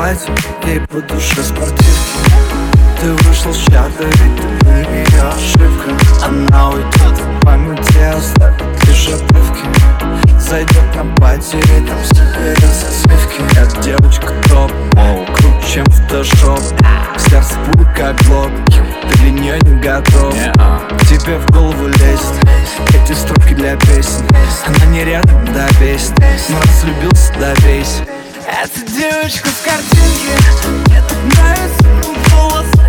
платье Ей по душе спортивки Ты вышел с чата, ведь ты был ее ошибка. Она уйдет в памяти, оставит лишь обрывки Зайдет на пати там соберет сливки Эта девочка топ, оу, круче, чем фотошоп Сердце пуль как глоб, ты для нее не готов. Тебе в голову лезет эти строки для песен Она не рядом, да бесит Но разлюбился, да бейся Эта девочка с картинки так нравится волосах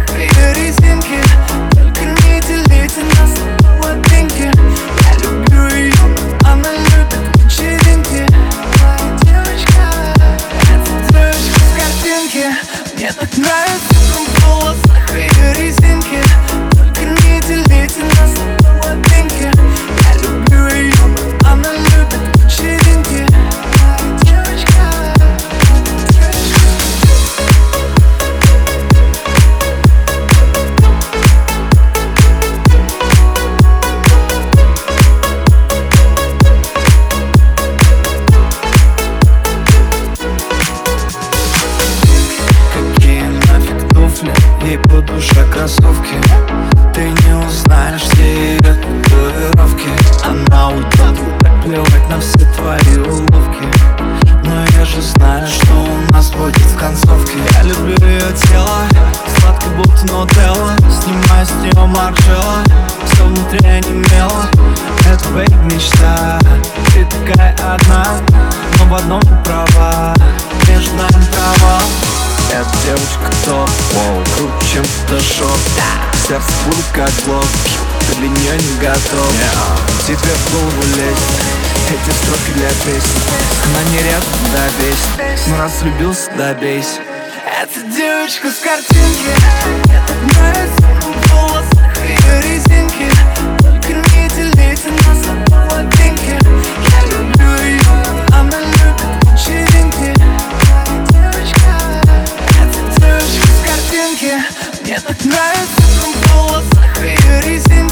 концовке Я люблю ее тело, сладко будто нутелла. Снимаю с нее маржела, все внутри онемело. Это бейб мечта, ты такая одна Но в одном ты права, между нами провал. Эта девочка топ, воу, круче, чем фотошоп Сердце будет как глоб, ты для нее не готов. Тебе в голову лезет, эти строки для песни. Она не ряд, да бесит Но раз влюбился, да бесит Это девочка с картинки. Нравится в волосах ее резинки. Только не делите на половинки Я люблю ее, она любит вечеринки. Девочка Это девочка с картинки. Мне так нравится в волосах ее резинки.